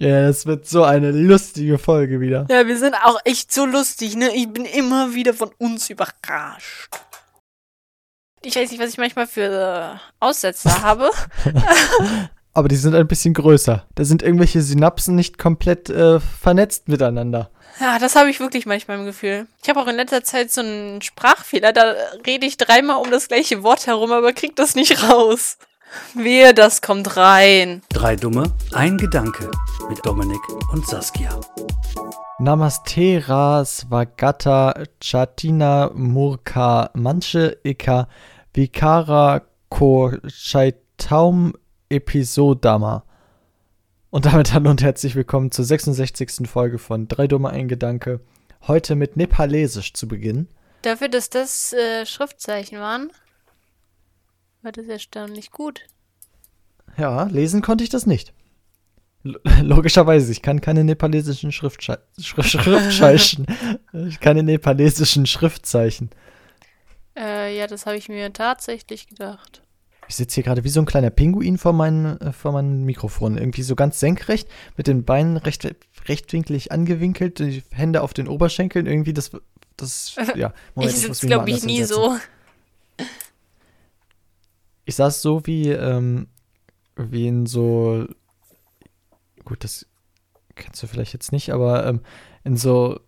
Ja, das wird so eine lustige Folge wieder. Ja, wir sind auch echt so lustig, ne? Ich bin immer wieder von uns überrascht. Ich weiß nicht, was ich manchmal für Aussetzer habe. Aber die sind ein bisschen größer. Da sind irgendwelche Synapsen nicht komplett äh, vernetzt miteinander. Ja, das habe ich wirklich manchmal im Gefühl. Ich habe auch in letzter Zeit so einen Sprachfehler. Da rede ich dreimal um das gleiche Wort herum, aber krieg das nicht raus. Wehe, das kommt rein. Drei Dumme, ein Gedanke mit Dominik und Saskia. Namaste Ra Svagata Chatina Murka Manche Ika Vikara Ko Chaitaum Episodama. Und damit hallo und herzlich willkommen zur 66. Folge von Drei Dumme ein Gedanke. Heute mit Nepalesisch zu Beginn. Dafür, dass das äh, Schriftzeichen waren, war das erstaunlich gut. Ja, lesen konnte ich das nicht. Logischerweise, ich kann keine nepalesischen Schriftsche Schrift Schriftzeichen. keine nepalesischen Schriftzeichen. Äh, ja, das habe ich mir tatsächlich gedacht. Ich sitze hier gerade wie so ein kleiner Pinguin vor, mein, äh, vor meinem Mikrofon. Irgendwie so ganz senkrecht, mit den Beinen recht, rechtwinklig angewinkelt, die Hände auf den Oberschenkeln. Irgendwie das. das ja, Moment, ich sitze, glaube ich, nie hinsetzen. so. Ich saß so wie, ähm, wie in so. Gut, das kennst du vielleicht jetzt nicht, aber ähm, in so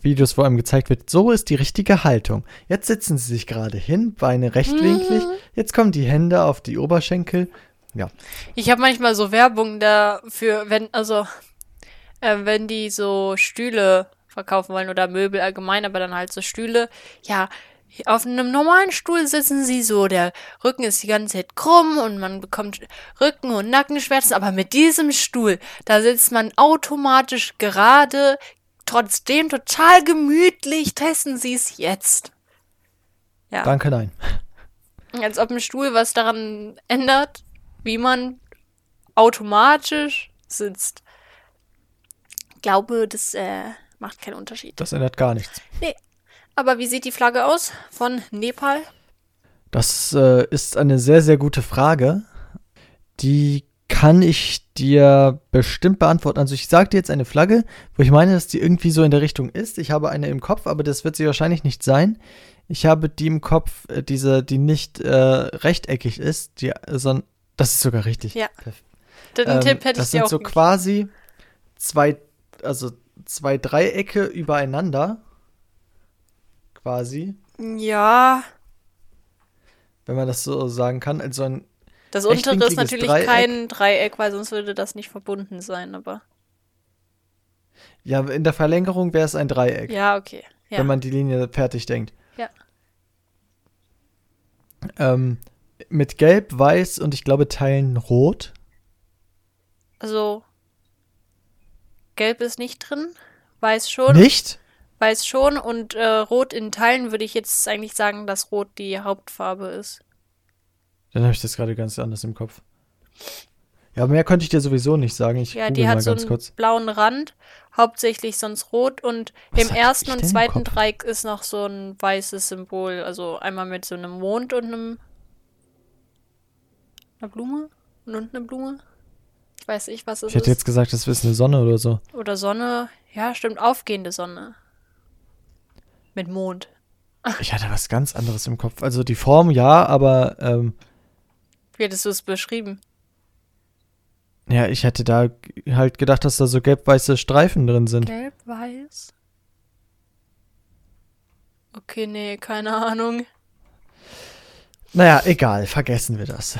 Videos, wo einem gezeigt wird, so ist die richtige Haltung. Jetzt sitzen sie sich gerade hin, Beine rechtwinklig, mhm. jetzt kommen die Hände auf die Oberschenkel. Ja. Ich habe manchmal so Werbung dafür, wenn, also, äh, wenn die so Stühle verkaufen wollen oder Möbel allgemein, aber dann halt so Stühle, ja, auf einem normalen Stuhl sitzen sie so, der Rücken ist die ganze Zeit krumm und man bekommt Rücken- und Nackenschmerzen, aber mit diesem Stuhl, da sitzt man automatisch gerade, trotzdem total gemütlich. Testen Sie es jetzt. Ja. Danke, nein. Als ob ein Stuhl was daran ändert, wie man automatisch sitzt. Ich glaube, das äh, macht keinen Unterschied. Das ändert gar nichts. Nee. Aber wie sieht die Flagge aus von Nepal? Das äh, ist eine sehr, sehr gute Frage. Die kann ich dir bestimmt beantworten. Also ich sage dir jetzt eine Flagge, wo ich meine, dass die irgendwie so in der Richtung ist. Ich habe eine im Kopf, aber das wird sie wahrscheinlich nicht sein. Ich habe die im Kopf, äh, diese, die nicht äh, rechteckig ist, die, äh, sondern das ist sogar richtig. Ja. Den ähm, Tipp hätte das ich dir auch. Das sind so quasi zwei, also zwei Dreiecke übereinander. Quasi. Ja. Wenn man das so sagen kann. Also ein das untere ist natürlich Dreieck. kein Dreieck, weil sonst würde das nicht verbunden sein, aber. Ja, in der Verlängerung wäre es ein Dreieck. Ja, okay. Ja. Wenn man die Linie fertig denkt. Ja. Ähm, mit Gelb, Weiß und ich glaube Teilen Rot. Also Gelb ist nicht drin, Weiß schon. Nicht? Weiß schon und äh, Rot in Teilen würde ich jetzt eigentlich sagen, dass Rot die Hauptfarbe ist. Dann habe ich das gerade ganz anders im Kopf. Ja, mehr könnte ich dir sowieso nicht sagen. Ich ja, die hat so einen kurz. blauen Rand, hauptsächlich sonst rot und Was im ersten und zweiten Dreieck ist noch so ein weißes Symbol. Also einmal mit so einem Mond und einem einer Blume und unten eine Blume. Ich weiß nicht, was es ist. Ich hätte jetzt gesagt, das ist eine Sonne oder so. Oder Sonne. Ja, stimmt, aufgehende Sonne. Mit Mond. Ich hatte was ganz anderes im Kopf. Also die Form ja, aber ähm, wie hättest du es beschrieben? Ja, ich hätte da halt gedacht, dass da so gelb-weiße Streifen drin sind. Gelb-weiß? Okay, nee, keine Ahnung. Naja, egal, vergessen wir das.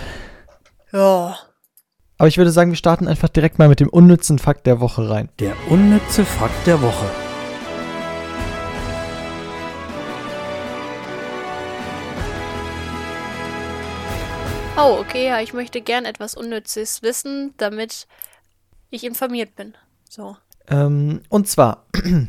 Ja. Aber ich würde sagen, wir starten einfach direkt mal mit dem unnützen Fakt der Woche rein. Der unnütze Fakt der Woche. Oh, okay, ja, ich möchte gern etwas Unnützes wissen, damit ich informiert bin. So. Ähm, und zwar,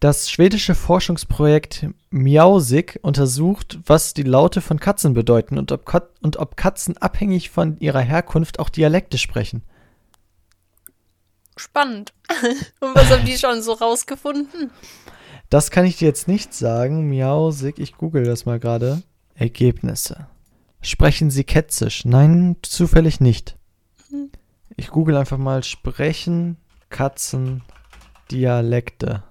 das schwedische Forschungsprojekt Miausik untersucht, was die Laute von Katzen bedeuten und ob, Kat und ob Katzen abhängig von ihrer Herkunft auch Dialekte sprechen. Spannend. und was haben die schon so rausgefunden? Das kann ich dir jetzt nicht sagen. Miausik, ich google das mal gerade. Ergebnisse. Sprechen Sie Ketzisch? Nein, zufällig nicht. Ich google einfach mal sprechen Katzen Dialekte.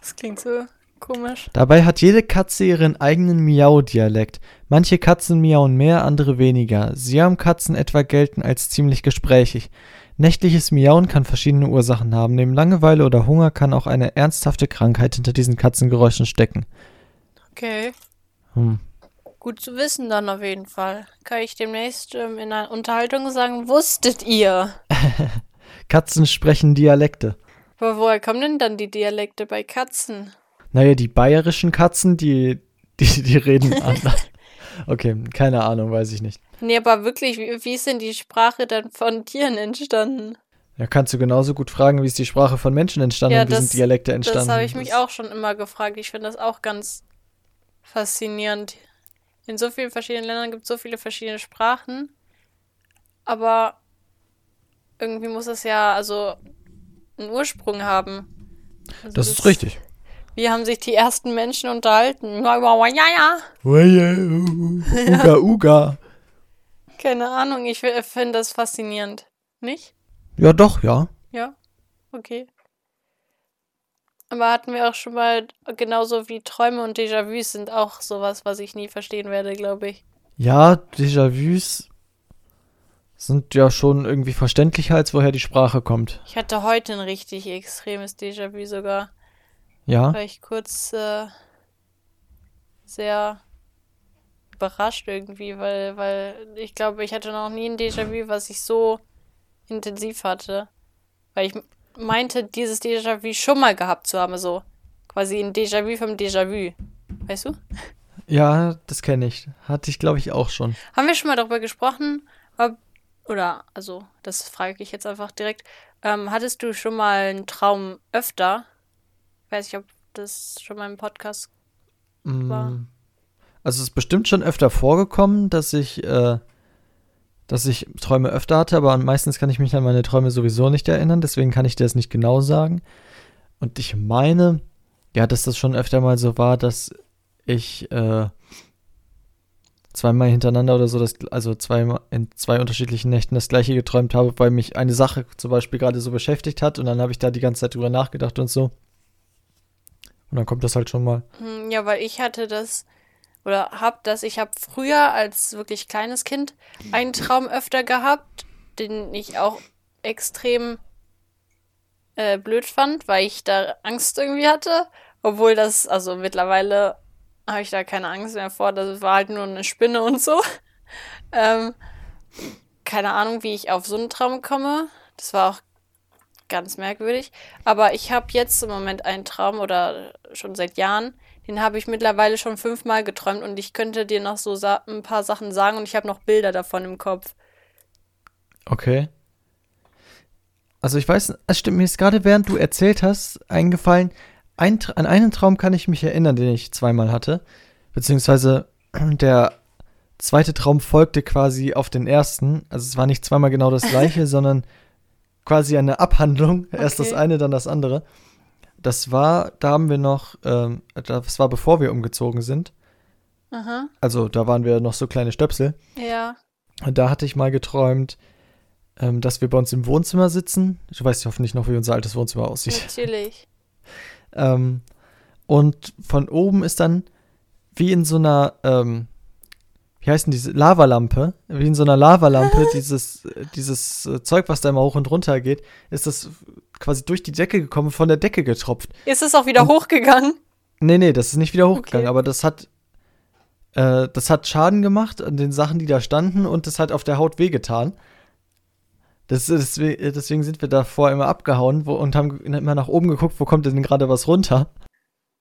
Das klingt so komisch. Dabei hat jede Katze ihren eigenen Miau-Dialekt. Manche Katzen miauen mehr, andere weniger. Siamkatzen etwa gelten als ziemlich gesprächig. Nächtliches Miauen kann verschiedene Ursachen haben. Neben Langeweile oder Hunger kann auch eine ernsthafte Krankheit hinter diesen Katzengeräuschen stecken. Okay. Hm. Gut zu wissen dann auf jeden Fall. Kann ich demnächst ähm, in einer Unterhaltung sagen, wusstet ihr? Katzen sprechen Dialekte. Aber woher kommen denn dann die Dialekte bei Katzen? Naja, die bayerischen Katzen, die, die, die reden anders. Okay, keine Ahnung, weiß ich nicht. Nee, aber wirklich, wie, wie ist denn die Sprache dann von Tieren entstanden? Ja, kannst du genauso gut fragen, wie ist die Sprache von Menschen entstanden Ja, und wie das- sind Dialekte entstanden. Das habe ich mich Das- auch schon immer gefragt. Ich finde das auch ganz faszinierend. In so vielen verschiedenen Ländern gibt es so viele verschiedene Sprachen. Aber irgendwie muss es ja also einen Ursprung haben. Also Das ist richtig. Wie haben sich die ersten Menschen unterhalten? Ja. Uga, uga. Keine Ahnung, ich fi- finde das faszinierend. Nicht? Ja, doch, ja. Ja, okay. Aber hatten wir auch schon mal, genauso wie Träume und Déjà-vus sind auch sowas, was ich nie verstehen werde, glaube ich. Ja, Déjà-vus sind ja schon irgendwie verständlicher, als woher die Sprache kommt. Ich hatte heute ein richtig extremes Déjà-vu sogar. Ja, War ich kurz äh, sehr überrascht irgendwie, weil, weil ich glaube, ich hatte noch nie ein Déjà-vu, was ich so intensiv hatte. Weil ich meinte, dieses Déjà-vu schon mal gehabt zu haben, so quasi ein Déjà-vu vom Déjà-vu. Weißt du? ja, das kenne ich. Hatte ich, glaube ich, auch schon. Haben wir schon mal darüber gesprochen, ob, oder, also, das frage ich jetzt einfach direkt, ähm, hattest du schon mal einen Traum öfter? Weiß ich, ob das schon mal im Podcast war. Mm. Also es ist bestimmt schon öfter vorgekommen, dass ich, äh, dass ich Träume öfter hatte, aber meistens kann ich mich an meine Träume sowieso nicht erinnern, deswegen kann ich dir das nicht genau sagen. Und ich meine, ja, dass das schon öfter mal so war, dass ich äh, zweimal hintereinander oder so, das, also zweimal in zwei unterschiedlichen Nächten das gleiche geträumt habe, weil mich eine Sache zum Beispiel gerade so beschäftigt hat und dann habe ich da die ganze Zeit drüber nachgedacht und so. Und dann kommt das halt schon mal. Hm, Ja, weil ich hatte das oder hab das, ich habe früher als wirklich kleines Kind einen Traum öfter gehabt, den ich auch extrem äh, blöd fand, weil ich da Angst irgendwie hatte, obwohl das, also mittlerweile habe ich da keine Angst mehr vor, das war halt nur eine Spinne und so. ähm, keine Ahnung, wie ich auf so einen Traum komme. Das war auch ganz merkwürdig. Aber ich habe jetzt im Moment einen Traum oder schon seit Jahren, den habe ich mittlerweile schon fünfmal geträumt und ich könnte dir noch so ein paar Sachen sagen und ich habe noch Bilder davon im Kopf. Okay. Also ich weiß, es stimmt mir ist gerade während du erzählt hast eingefallen, ein, an einen Traum kann ich mich erinnern, den ich zweimal hatte. Beziehungsweise der zweite Traum folgte quasi auf den ersten. Also es war nicht zweimal genau das gleiche, sondern quasi eine Abhandlung. Erst das Okay. eine, dann das andere. Das war, da haben wir noch, ähm, das war bevor wir umgezogen sind. Aha. Also da waren wir noch so kleine Stöpsel. Ja. Und da hatte ich mal geträumt, ähm, dass wir bei uns im Wohnzimmer sitzen. Du weißt ja hoffentlich noch, wie unser altes Wohnzimmer aussieht. Natürlich. Ähm, und von oben ist dann wie in so einer, ähm, wie heißt denn diese Lavalampe? Wie in so einer Lavalampe, dieses, dieses äh, Zeug, was da immer hoch und runter geht, ist das quasi durch die Decke gekommen, von der Decke getropft. Ist es auch wieder Und- hochgegangen? Nee, nee, das ist nicht wieder hochgegangen, Okay. aber das hat, äh, das hat Schaden gemacht an den Sachen, die da standen und das hat auf der Haut wehgetan. Das, deswegen, deswegen sind wir davor immer abgehauen wo, und haben immer nach oben geguckt, wo kommt denn gerade was runter.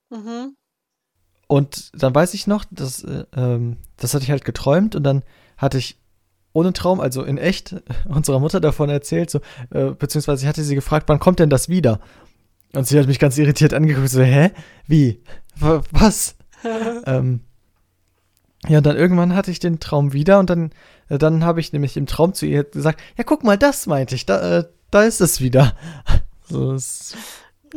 Mhm. Und dann weiß ich noch, dass, äh, ähm, das hatte ich halt geträumt und dann hatte ich ohne Traum, also in echt, unserer Mutter davon erzählt, so, äh, beziehungsweise ich hatte sie gefragt, wann kommt denn das wieder? Und sie hat mich ganz irritiert angeguckt, so, hä? Wie? Wa- Was? ähm, ja, und dann irgendwann hatte ich den Traum wieder und dann, äh, dann habe ich nämlich im Traum zu ihr gesagt, ja, guck mal, das meinte ich, da, äh, da ist es wieder. so, das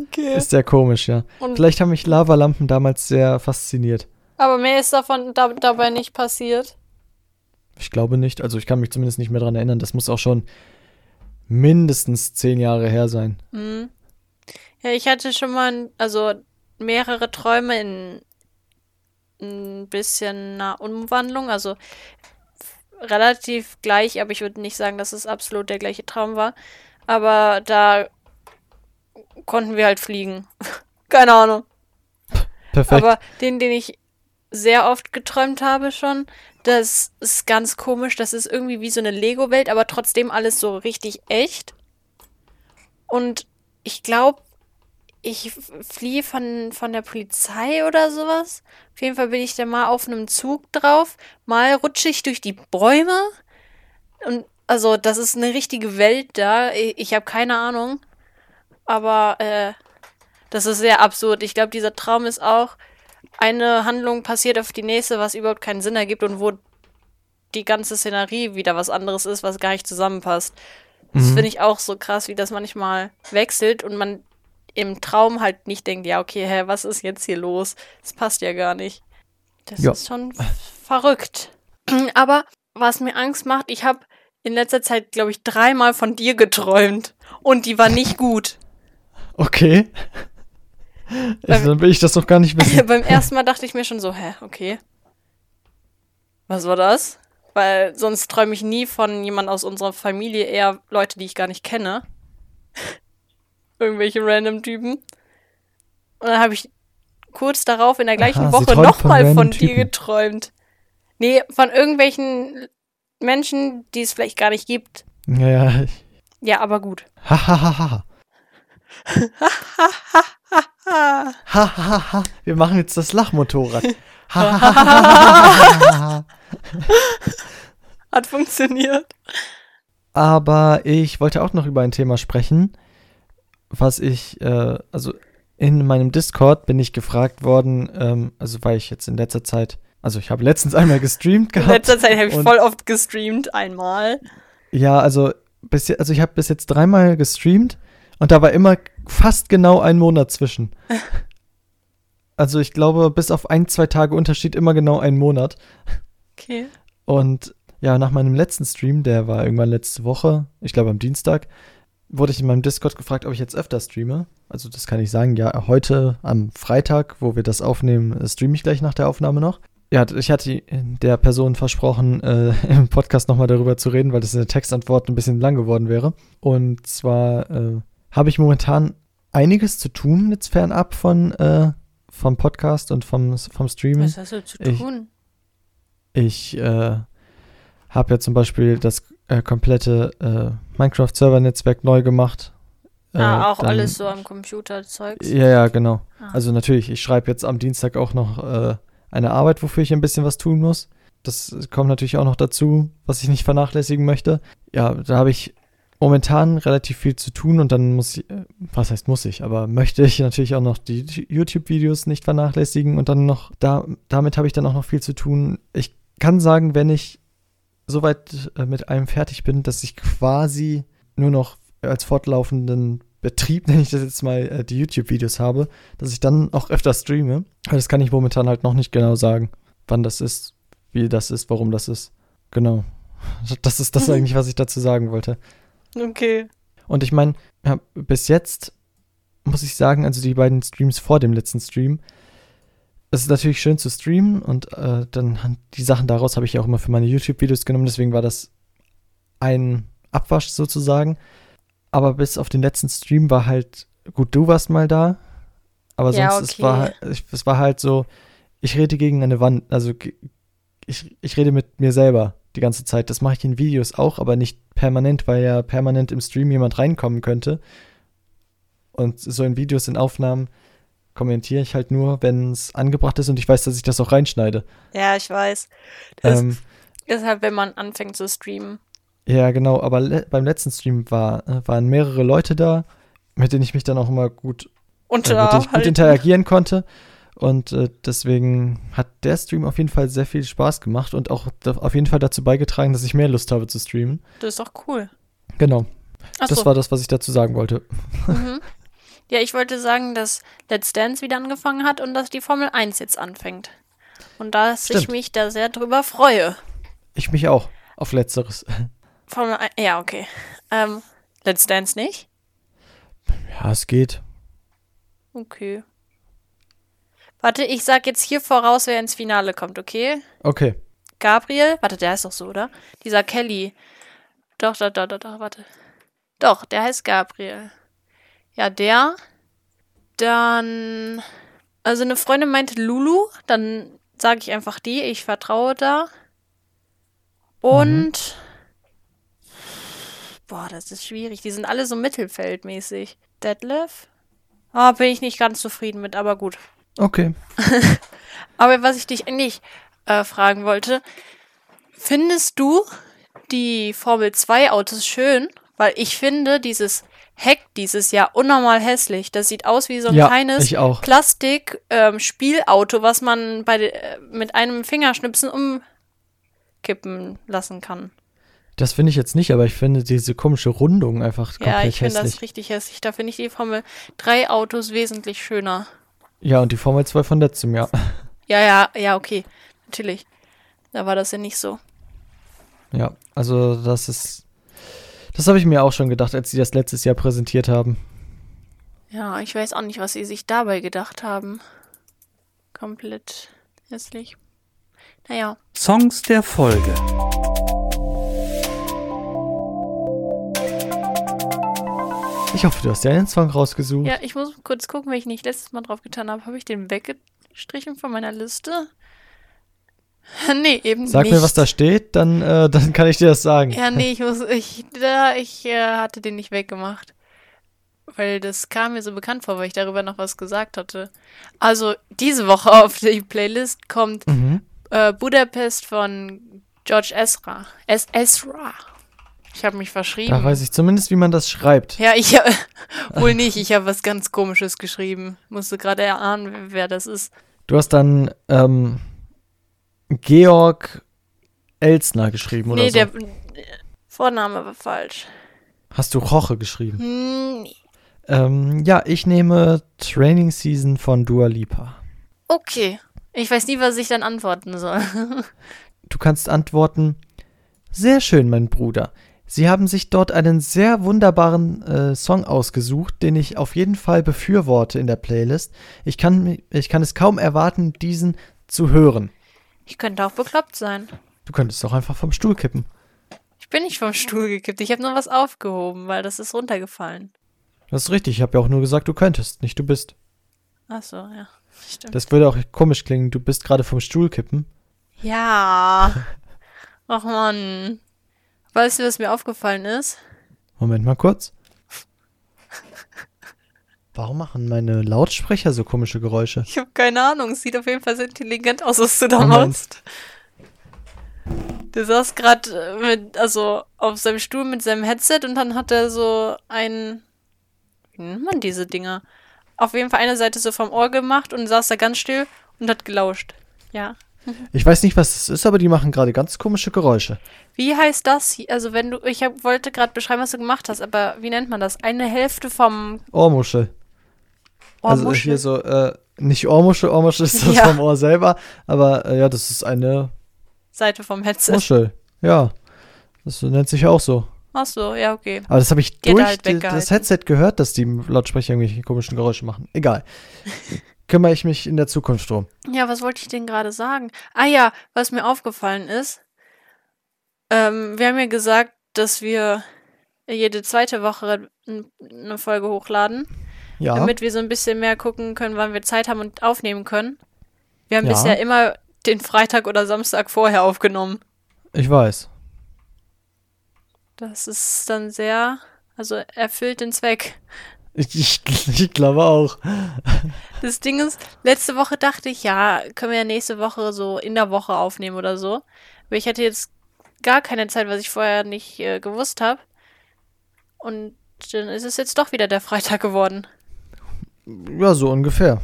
Okay. ist sehr komisch, ja. Und, Vielleicht haben mich Lavalampen damals sehr fasziniert. aber mehr ist davon da, dabei nicht passiert. Ich glaube nicht. Also ich kann mich zumindest nicht mehr dran erinnern. Das muss auch schon mindestens zehn Jahre her sein. Mhm. Ja, ich hatte schon mal, also mehrere Träume in ein bisschen einer Umwandlung, also relativ gleich, aber ich würde nicht sagen, dass es absolut der gleiche Traum war. Aber da konnten wir halt fliegen. Keine Ahnung. Perfekt. Aber den, den ich sehr oft geträumt habe schon, das ist ganz komisch. Das ist irgendwie wie so eine Lego-Welt, aber trotzdem alles so richtig echt. Und ich glaube, ich fliehe von, von der Polizei oder sowas. Auf jeden Fall bin ich da mal auf einem Zug drauf. Mal rutsche ich durch die Bäume. Und also, das ist eine richtige Welt da. Ich, ich habe keine Ahnung. Aber äh, das ist sehr absurd. Ich glaube, dieser Traum ist auch eine Handlung passiert auf die nächste, was überhaupt keinen Sinn ergibt und wo die ganze Szenerie wieder was anderes ist, was gar nicht zusammenpasst. Das Mhm. finde ich auch so krass, wie das manchmal wechselt und man im Traum halt nicht denkt, ja, okay, hä, was ist jetzt hier los? Das passt ja gar nicht. Das Ja. ist schon verrückt. Aber was mir Angst macht, ich habe in letzter Zeit, glaube ich, dreimal von dir geträumt und die war nicht gut. Okay. Also, dann will ich das doch gar nicht wissen. Beim ersten Mal dachte ich mir schon so, hä, okay. Was war das? Weil sonst träume ich nie von jemand aus unserer Familie, eher Leute, die ich gar nicht kenne. Irgendwelche random Typen. Und dann habe ich kurz darauf in der gleichen Aha, Woche von nochmal von, random dir geträumt. Nee, von irgendwelchen Menschen, die es vielleicht gar nicht gibt. Ja, ja. Ja, aber gut. Ha, ha, ha, ha. Ah. Ha, ha, ha. Wir machen jetzt das Lachmotorrad. Ha, ha, ha, ha, ha, ha, ha. Hat funktioniert. Aber ich wollte auch noch über ein Thema sprechen, was ich, äh, also in meinem Discord bin ich gefragt worden, ähm, also weil ich jetzt in letzter Zeit, also ich habe letztens einmal gestreamt In gehabt. letzter Zeit habe ich voll oft gestreamt, einmal. Ja, also bis, also ich habe bis jetzt dreimal gestreamt und da war immer fast genau ein Monat zwischen. Also ich glaube, bis auf ein, zwei Tage Unterschied immer genau ein Monat. Okay. Und ja, nach meinem letzten Stream, der war irgendwann letzte Woche, ich glaube am Dienstag, wurde ich in meinem Discord gefragt, ob ich jetzt öfter streame. Also das kann ich sagen, ja, heute am Freitag, wo wir das aufnehmen, äh, streame ich gleich nach der Aufnahme noch. Ja, ich hatte der Person versprochen, äh, im Podcast nochmal darüber zu reden, weil das in der Textantwort ein bisschen lang geworden wäre. Und zwar äh, habe ich momentan einiges zu tun, jetzt fernab von, äh, vom Podcast und vom, vom Streamen. Was hast du zu Ich- tun? Ich äh, habe ja zum Beispiel das äh, komplette äh, Minecraft-Server-Netzwerk neu gemacht. Äh, ah, auch dann- alles so am Computer-Zeugs. Ja, ja, genau. Ah. Also natürlich, ich schreibe jetzt am Dienstag auch noch äh, eine Arbeit, wofür ich ein bisschen was tun muss. Das kommt natürlich auch noch dazu, was ich nicht vernachlässigen möchte. Ja, da habe ich momentan relativ viel zu tun und dann muss ich, was heißt muss ich, aber möchte ich natürlich auch noch die YouTube-Videos nicht vernachlässigen und dann noch, da, damit habe ich dann auch noch viel zu tun. Ich kann sagen, wenn ich soweit äh, mit allem fertig bin, dass ich quasi nur noch als fortlaufenden Betrieb, nenne ich das jetzt mal, äh, die YouTube-Videos habe, dass ich dann auch öfter streame. Aber das kann ich momentan halt noch nicht genau sagen, wann das ist, wie das ist, warum das ist. Genau. Das ist das Mhm. eigentlich, was ich dazu sagen wollte. Okay. Und ich meine, ja, bis jetzt muss ich sagen, also die beiden Streams vor dem letzten Stream, es ist natürlich schön zu streamen und äh, dann die Sachen daraus habe ich ja auch immer für meine YouTube-Videos genommen, deswegen war das ein Abwasch sozusagen. Aber bis auf den letzten Stream war halt, gut, du warst mal da, aber sonst Ja, es okay. war ich- es war halt so, ich rede gegen eine Wand, also ich, ich rede mit mir selber die ganze Zeit. Das mache ich in Videos auch, aber nicht permanent, weil ja permanent im Stream jemand reinkommen könnte. Und so in Videos, in Aufnahmen kommentiere ich halt nur, wenn es angebracht ist und ich weiß, dass ich das auch reinschneide. Ja, ich weiß. Das Ähm, ist halt, wenn man anfängt zu streamen. ja, genau, aber le beim letzten Stream war, äh, waren mehrere Leute da, mit denen ich mich dann auch immer gut äh, mit ich gut interagieren konnte. Und äh, deswegen hat der Stream auf jeden Fall sehr viel Spaß gemacht und auch auf jeden Fall dazu beigetragen, dass ich mehr Lust habe zu streamen. Das ist doch cool. Genau, Achso. das war das, was ich dazu sagen wollte. mhm. Ja, ich wollte sagen, dass Let's Dance wieder angefangen hat und dass die Formel 1 jetzt anfängt. Und dass ich Stimmt. mich da sehr drüber freue. Ich mich auch auf Letzteres. Formel 1, ja, okay. Ähm, Let's Dance nicht? Ja, es geht. Okay. Warte, ich sag jetzt hier voraus, wer ins Finale kommt, okay? Okay. Gabriel, warte, der heißt doch so, oder? Dieser Kelly. Doch, doch, doch, doch, doch, warte. Doch, der heißt Gabriel. Ja, der. Dann. Also eine Freundin meinte Lulu, dann sage ich einfach die, ich vertraue da. Und. Boah, das ist schwierig. Die sind alle so mittelfeldmäßig. Deadlift? Ah, bin ich nicht ganz zufrieden mit, aber gut. Okay. Aber was ich dich eigentlich äh, fragen wollte, findest du die Formel 2 Autos schön? Weil ich finde dieses Heck dieses Jahr unnormal hässlich. Das sieht aus wie so ein Ja, kleines. Plastik-Spielauto, was man bei, äh, mit einem Fingerschnipsen umkippen lassen kann. Das finde ich jetzt nicht, aber ich finde diese komische Rundung einfach komplett ja, ich finde hässlich. das richtig hässlich. Da finde ich die Formel 3 Autos wesentlich schöner. Ja, und die Formel 2 von letztem Jahr. Ja, ja, ja, okay. Natürlich. Da war das ja nicht so. Ja, also das ist. Das habe ich mir auch schon gedacht, als sie das letztes Jahr präsentiert haben. Ja, ich weiß auch nicht, was sie sich dabei gedacht haben. Komplett hässlich. Naja, Songs der Folge. Ich hoffe, du hast dir einen Song rausgesucht. ja, ich muss kurz gucken, wenn ich nicht letztes Mal drauf getan habe. Habe ich den weggestrichen von meiner Liste? nee, eben Sag nicht. mir, was da steht, dann, äh, dann kann ich dir das sagen. Ja, nee, ich muss, ich, da, ich äh, hatte den nicht weggemacht. Weil das kam mir so bekannt vor, weil ich darüber noch was gesagt hatte. Also, diese Woche auf die Playlist kommt Mhm. äh, Budapest von George Ezra. Es Ezra. Ich habe mich verschrieben. Da weiß ich zumindest, wie man das schreibt. Ja, ich äh, wohl nicht. Ich habe was ganz Komisches geschrieben. Musste gerade erahnen, wer das ist. Du hast dann ähm, Georg Elsner geschrieben oder nee, der Vorname war falsch. Hast du Roche geschrieben? Hm, nee. Ähm, ja, ich nehme Training Season von Dua Lipa. Okay. Ich weiß nie, was ich dann antworten soll. Du kannst antworten, sehr schön, mein Bruder. Sie haben sich dort einen sehr wunderbaren äh, Song ausgesucht, den ich auf jeden Fall befürworte in der Playlist. Ich kann, ich kann es kaum erwarten, diesen zu hören. Ich könnte auch bekloppt sein. Du könntest doch einfach vom Stuhl kippen. Ich bin nicht vom Stuhl gekippt. Ich habe nur was aufgehoben, weil das ist runtergefallen. Das ist richtig, ich habe ja auch nur gesagt, du könntest, nicht du bist. Ach so, ja. Stimmt. Das würde auch komisch klingen, du bist gerade vom Stuhl kippen. Ja. Ach man. Weißt du, was mir aufgefallen ist? Moment mal kurz. Warum machen meine Lautsprecher so komische Geräusche? Ich habe keine Ahnung. Es sieht auf jeden Fall sehr intelligent aus, was du da Oh machst. Der saß gerade mit, also auf seinem Stuhl mit seinem Headset und dann hat er so ein, wie nennt man diese Dinger? Auf jeden Fall eine Seite so vom Ohr gemacht und saß da ganz still und hat gelauscht. Ja. Ich weiß nicht, was das ist, aber die machen gerade ganz komische Geräusche. Wie heißt das? hier? Also wenn du, ich hab, wollte gerade beschreiben, was du gemacht hast, aber wie nennt man das? Eine Hälfte vom Ohrmuschel. Also Ohrmuschel? hier so, äh, nicht Ohrmuschel, Ohrmuschel ist das Ja. vom Ohr selber, aber äh, ja, das ist eine Seite vom Headset. Muschel. Ja, das nennt sich auch so. Ach so, ja, okay. Aber das habe ich Die hat er durch halt die, das Headset gehört, dass die Lautsprecher irgendwelche komischen Geräusche machen. Egal. Kümmere ich mich in der Zukunft drum. Ja, was wollte ich denn gerade sagen? Ah ja, was mir aufgefallen ist, ähm, wir haben ja gesagt, dass wir jede zweite Woche eine Folge hochladen, Ja, damit wir so ein bisschen mehr gucken können, wann wir Zeit haben und aufnehmen können. Wir haben Ja. bisher immer den Freitag oder Samstag vorher aufgenommen. ich weiß. Das ist dann sehr, also erfüllt den Zweck. Ich, ich, glaube auch. Das Ding ist, letzte Woche dachte ich, ja, können wir ja nächste Woche so in der Woche aufnehmen oder so. Aber ich hatte jetzt gar keine Zeit, was ich vorher nicht äh, gewusst habe. Und dann ist es jetzt doch wieder der Freitag geworden. Ja, so ungefähr.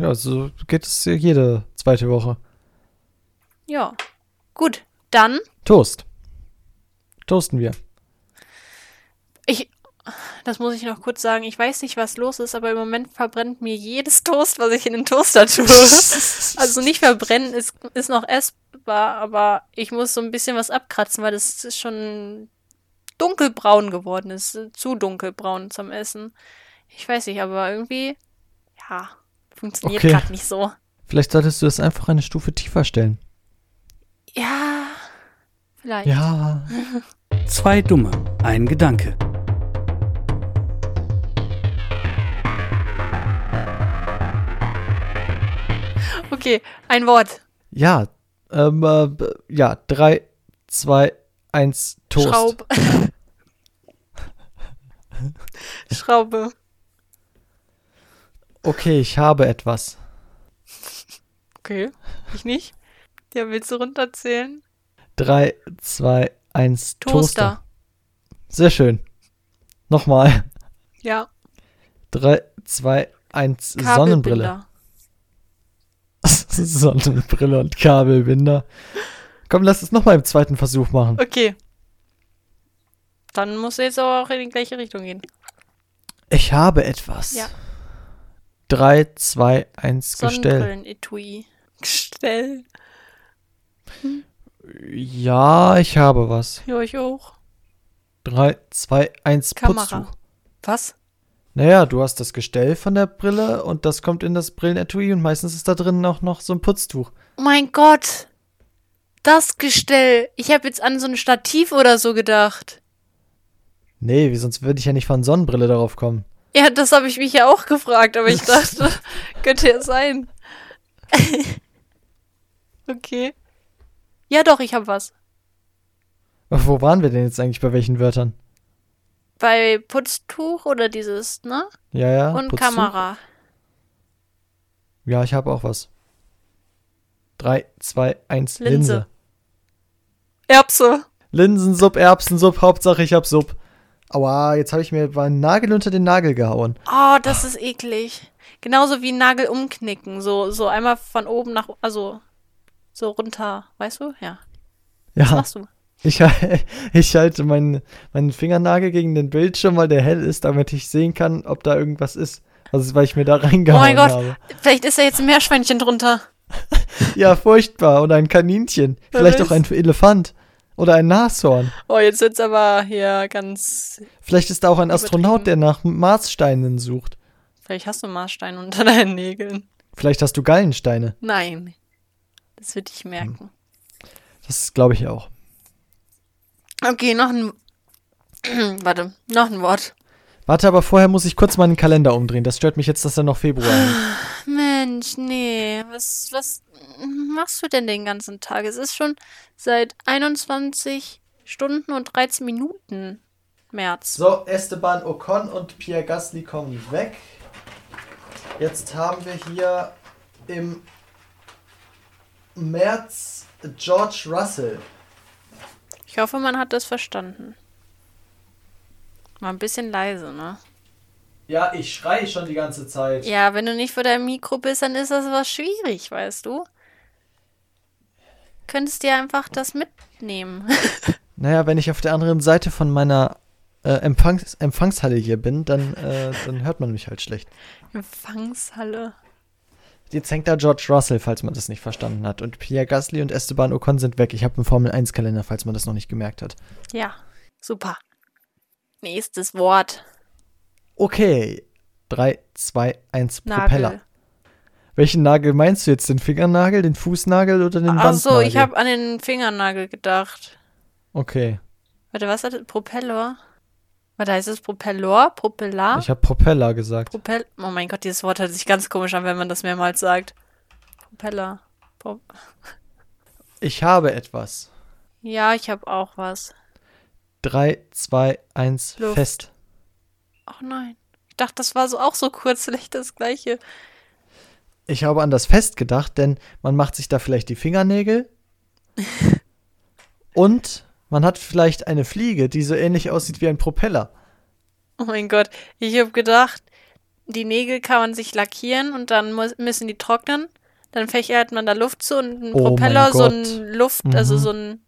Ja, so geht es jede zweite Woche. Ja. Gut, dann, Toast. Toasten wir. ich, das muss ich noch kurz sagen, ich weiß nicht, was los ist, aber im Moment verbrennt mir jedes Toast, was ich in den Toaster tue. Also nicht verbrennen ist, ist noch essbar, aber ich muss so ein bisschen was abkratzen, weil das ist schon dunkelbraun geworden ist. Zu dunkelbraun zum Essen. Ich weiß nicht, aber irgendwie, ja, funktioniert Okay. gerade nicht so. Vielleicht solltest du es einfach eine Stufe tiefer stellen. Ja, vielleicht. Ja. Zwei Dumme, ein Gedanke. Okay, ein Wort. Ja. Ähm, äh, ja, 3, 2, 1, Toast. Schraube. Schraube. Okay, ich habe etwas. Okay, ich nicht. Ja, willst du runterzählen? 3, 2, 1, Toaster. Toaster. Sehr schön. Nochmal. Ja. 3, 2, 1, Sonnenbrille. Kabelbinder. Sonnenbrille und Kabelbinder. Komm, lass es nochmal im zweiten Versuch machen. Okay. Dann musst du jetzt aber auch in die gleiche Richtung gehen. Ich habe etwas. Ja. 3, 2, 1, Gestell. Sonnenbrillen-Etui. Gestell. Ja, ich habe was. Ja, ich auch. 3, 2, 1, Kamera. Putztuch. Was? Naja, du hast das Gestell von der Brille und das kommt in das Brillenetui und meistens ist da drin auch noch so ein Putztuch. Oh mein Gott. Das Gestell. Ich habe jetzt an so ein Stativ oder so gedacht. Nee, wie sonst würde ich ja nicht von Sonnenbrille darauf kommen. Ja, das habe ich mich ja auch gefragt, aber ich dachte, könnte ja sein. okay. Ja, doch, ich habe was. Wo waren wir denn jetzt eigentlich bei welchen Wörtern? Bei Putztuch oder dieses, ne? Ja, ja. Und Putztuch? Kamera. Ja, ich habe auch was. 3, 2, 1, Linse. Linse. Erbse. Linsensupp, Erbsensupp, Hauptsache ich hab Supp. Aua, jetzt habe ich mir meinen Nagel unter den Nagel gehauen. Oh, das ist eklig. Genauso wie Nagel umknicken. So, so einmal von oben nach, also so runter. Weißt du? Ja. Was Ja, machst du? Ich, ich halte meinen, meinen Fingernagel gegen den Bildschirm, weil der hell ist, damit ich sehen kann, ob da irgendwas ist. Also, weil ich mir da reingehauen Oh mein Gott. habe. Vielleicht ist da jetzt ein Meerschweinchen drunter. Ja, furchtbar. Oder ein Kaninchen. Wer Vielleicht weiß. auch ein Elefant. Oder ein Nashorn. Oh, jetzt wird's aber hier ganz. Vielleicht ist da auch ein Astronaut, der nach Marssteinen sucht. Vielleicht hast du Maßsteine unter deinen Nägeln. Vielleicht hast du Gallensteine. Nein. Das würde ich merken. Das glaube ich auch. Okay, noch ein. Warte, noch ein Wort. Warte, aber vorher muss ich kurz meinen Kalender umdrehen. Das stört mich jetzt, dass er noch Februar ist. Mensch, nee. Was, was machst du denn den ganzen Tag? Es ist schon seit 21 Stunden und 13 Minuten März. So, Esteban Ocon und Pierre Gasly kommen weg. Jetzt haben wir hier im März George Russell. Ich hoffe, man hat das verstanden. Mal ein bisschen leise, ne? Ja, ich schreie schon die ganze Zeit. Ja, wenn du nicht vor deinem Mikro bist, dann ist das was schwierig, weißt du? Könntest dir einfach das mitnehmen. Naja, wenn ich auf der anderen Seite von meiner äh, Empfangs Empfangshalle hier bin, dann, äh, dann hört man mich halt schlecht. Empfangshalle. Jetzt hängt da George Russell, falls man das nicht verstanden hat. Und Pierre Gasly und Esteban Ocon sind weg. Ich habe einen Formel-1-Kalender, falls man das noch nicht gemerkt hat. Ja, super. Nächstes Wort. Okay. 3, 2, 1, Nagel. Propeller. Welchen Nagel meinst du jetzt? Den Fingernagel, den Fußnagel oder den Ach so, Bandnagel? ich habe an den Fingernagel gedacht. Okay. Warte, was hat das? Propeller? Warte, heißt es Propeller? Propeller? Ich habe Propeller gesagt. Propell. Oh mein Gott, dieses Wort hört sich ganz komisch an, wenn man das mehrmals sagt. Propeller. Pro Ich habe etwas. ja, ich habe auch was. 3, 2, 1, Luft. fest. Ach nein. Ich dachte, das war so auch so kurz, vielleicht das gleiche. Ich habe an das Fest gedacht, denn man macht sich da vielleicht die Fingernägel. und man hat vielleicht eine Fliege, die so ähnlich aussieht wie ein Propeller. Oh mein Gott, ich habe gedacht, die Nägel kann man sich lackieren und dann muss, müssen die trocknen. Dann fächert man da Luft zu und ein Oh Propeller, so ein Luft, also Mhm. so ein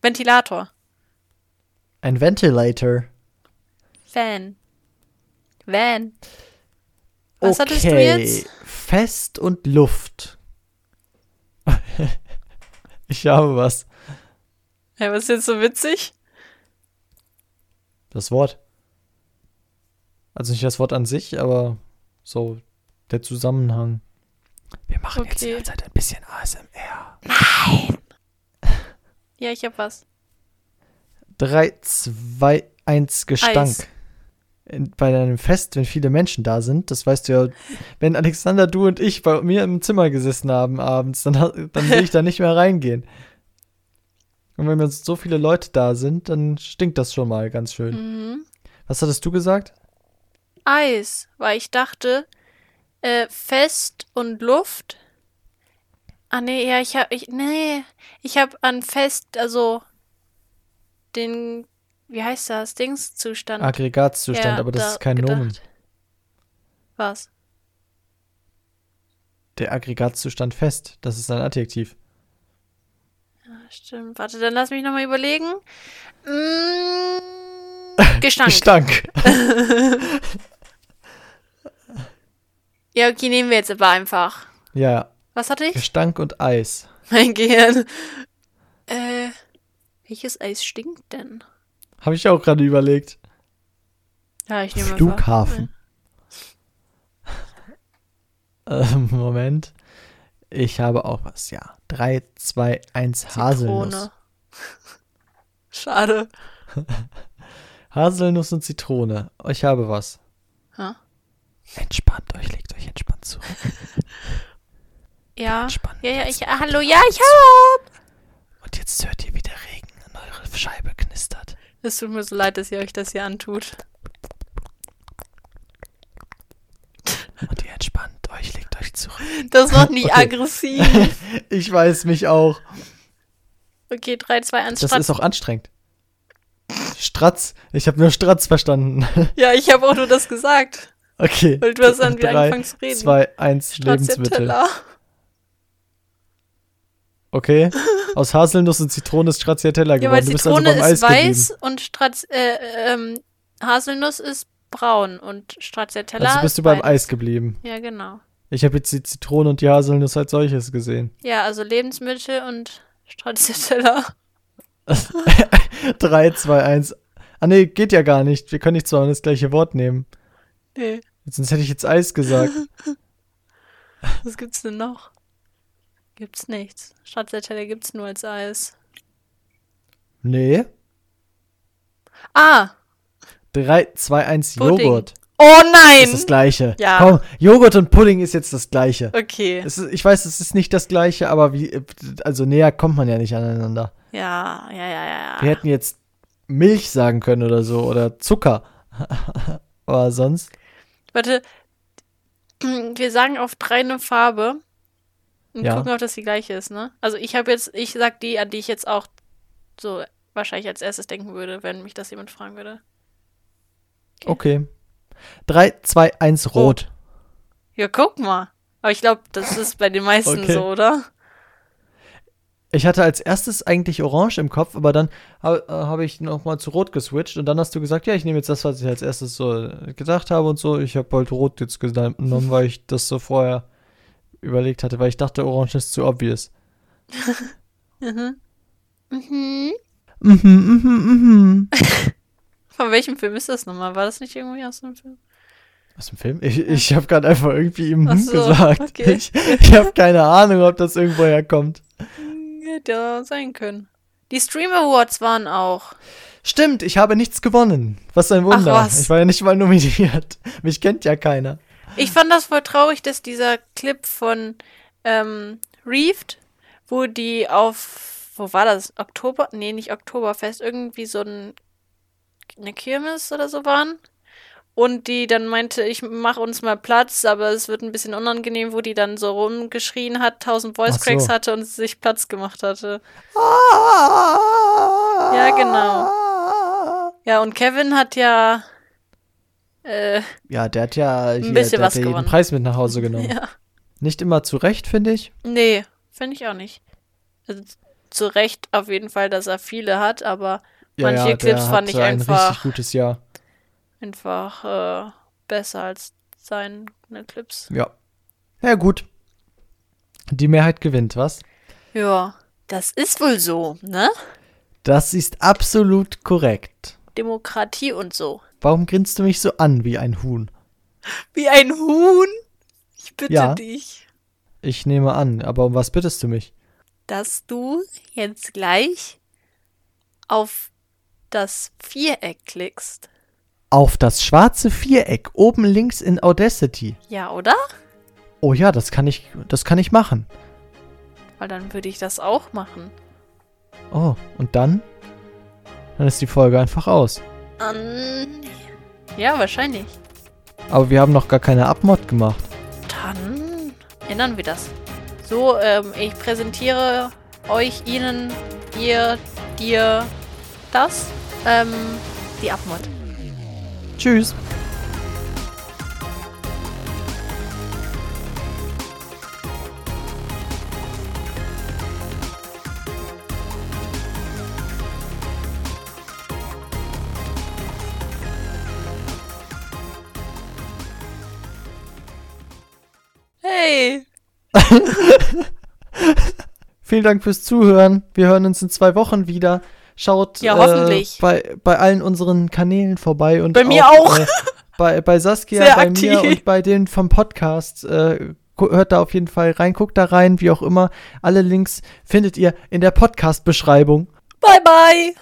Ventilator. Ein Ventilator. Fan. Van. Was okay. hattest du jetzt? Fest und Luft. ich habe was. Ja, was ist jetzt so witzig? Das Wort. Also nicht das Wort an sich, aber so der Zusammenhang. Wir machen jetzt die Okay. ganze Zeit ein bisschen ASMR. Ja, ich hab was. 3, 2, 1 Gestank. Eis. In, bei einem Fest, wenn viele Menschen da sind, das weißt du ja, wenn Alexander, du und ich bei mir im Zimmer gesessen haben abends, dann, dann will ich da nicht mehr reingehen. Und wenn jetzt so viele Leute da sind, dann stinkt das schon mal ganz schön. Mhm. Was hattest du gesagt? Eis, weil ich dachte, äh, Fest und Luft. Ah nee, ja, ich hab, ich, nee, ich hab an Fest, also den, wie heißt das, Dingszustand. Aggregatzustand, Ja, aber das da ist kein gedacht. Nomen. Was? Der Aggregatzustand fest, das ist ein Adjektiv. Stimmt, warte, dann lass mich nochmal überlegen. Mm, Gestank. Gestank. ja, okay, nehmen wir jetzt aber einfach. Ja, Was hatte ich? Gestank und Eis. Mein Gehirn. Äh, welches Eis stinkt denn? Habe ich auch gerade überlegt. Ja, ich nehme Flughafen. Ähm, Moment. Ich habe auch was, ja. 3, 2, 1, Haselnuss. Zitrone. Schade. Haselnuss und Zitrone. Ich habe was. Ha? Entspannt euch, legt euch entspannt zurück. Ja. Entspannt. Ja, ja, ich, ah, hallo, ja, ich hab. Und jetzt hört ihr, wie der Regen an eure Scheibe knistert. Es tut mir so leid, dass ihr euch das hier antut. Und ihr entspannt euch, legt euch zurück. Das macht nicht Okay. aggressiv. Ich weiß mich auch. Okay, 3, 2, 1, Das Stratz. ist auch anstrengend. Stratz. Ich habe nur Stratz verstanden. Ja, ich habe auch nur das gesagt. Okay. Weil du hast dann wieder angefangen zu reden. 2, 1, Lebensmittel. Okay. Aus Haselnuss und Zitrone ist Stracciatella Ja, geworden. weil du bist also Zitrone beim Eis ist weiß geblieben. und Stratz, äh, ähm, Haselnuss ist braun und Stracciatella Also bist ist du beim. Eis geblieben. Ja, genau. Ich habe jetzt die Zitrone und die Haselnuss als solches gesehen. Ja, also Lebensmittel und Stracciatella. 3, 2, 1. Ah nee, geht ja gar nicht. Wir können nicht zwar das gleiche Wort nehmen. Nee, Sonst hätte ich jetzt Eis gesagt. was gibt's denn noch? Gibt's nichts. Stracciatella gibt's nur als Eis. Nee. Ah! 3, 2, 1, Pudding. Joghurt. Oh nein! Das ist das gleiche. Ja. Komm, Joghurt und Pudding ist jetzt das gleiche. okay. Ist, ich weiß, es ist nicht das gleiche, aber wie, also näher kommt man ja nicht aneinander. Ja, ja, ja, ja. Wir hätten jetzt Milch sagen können oder so oder Zucker. aber sonst. Warte. Wir sagen auf drei eine Farbe. Und Ja. gucken, ob das die gleiche ist, ne? Also ich habe jetzt, ich sag die, an die ich jetzt auch so wahrscheinlich als erstes denken würde, wenn mich das jemand fragen würde. Okay. 3, 2, 1, rot. Ja, guck mal. Aber ich glaube, das ist bei den meisten Okay. so, oder? Ich hatte als erstes eigentlich orange im Kopf, aber dann äh, habe ich nochmal zu rot geswitcht und dann hast du gesagt, ja, ich nehme jetzt das, was ich als erstes so gedacht habe und so. Ich habe halt rot jetzt genommen, weil ich das so vorher überlegt hatte, weil ich dachte, orange ist zu obvious. Mhm. Mhm. Mhm, mhm, mhm. Von welchem Film ist das nochmal? War das nicht irgendwie aus dem Film? Aus dem Film? Ich, ich habe gerade einfach irgendwie im Ach Hm so, gesagt. okay. Ich, ich habe keine Ahnung, ob das irgendwo herkommt. Hätte ja sein können. Die Stream Awards waren auch. Stimmt, ich habe nichts gewonnen. Was ein Wunder. was. Ich war ja nicht mal nominiert. Mich kennt ja keiner. Ich fand das voll traurig, dass dieser Clip von ähm, Reefed, wo die auf, wo war das? Oktober? Nee, nicht Oktoberfest, irgendwie so ein, eine Kirmes oder so waren. Und die dann meinte, ich mach uns mal Platz, aber es wird ein bisschen unangenehm, wo die dann so rumgeschrien hat, tausend Voice Cracks so. hatte und sich Platz gemacht hatte. Ja, genau. Ja, und Kevin hat ja, äh, Ja, der hat ja hier, bisschen der was ja jeden. Preis mit nach Hause genommen. ja. Nicht immer zu Recht, finde ich. Nee, finde ich auch nicht. Also, zu Recht auf jeden Fall, dass er viele hat, aber Ja, Manche ja, Clips fand ich ein einfach- richtig gutes Jahr. einfach äh, besser als seine Clips. Ja. Ja, gut. Die Mehrheit gewinnt, was? Ja, das ist wohl so, ne? Das ist absolut korrekt. Demokratie und so. Warum grinst du mich so an wie ein Huhn? Wie ein Huhn? Ich bitte Ja. dich, Ich nehme an, aber um was bittest du mich? dass du jetzt gleich auf das Viereck klickst. Auf das schwarze Viereck oben links in Audacity. Ja, oder? Oh ja, das kann ich, das kann ich machen. Weil dann würde ich das auch machen. Oh, und dann? Dann ist die Folge einfach aus. Ähm, ja, wahrscheinlich. Aber wir haben noch gar keine Abmod gemacht. Dann ändern wir das. So, ähm, ich präsentiere euch, Ihnen, ihr, dir, das, ähm, die Abmod. Tschüss. Hey! Vielen Dank fürs Zuhören. Wir hören uns in zwei Wochen wieder. Schaut Ja, hoffentlich. Äh, bei, bei allen unseren Kanälen vorbei und Bei mir auch. Äh, bei, bei Saskia, Sehr bei mir aktiv. und bei denen vom Podcast. Äh, hört da auf jeden Fall rein, guckt da rein, wie auch immer. Alle Links findet ihr in der Podcast-Beschreibung. Bye, bye!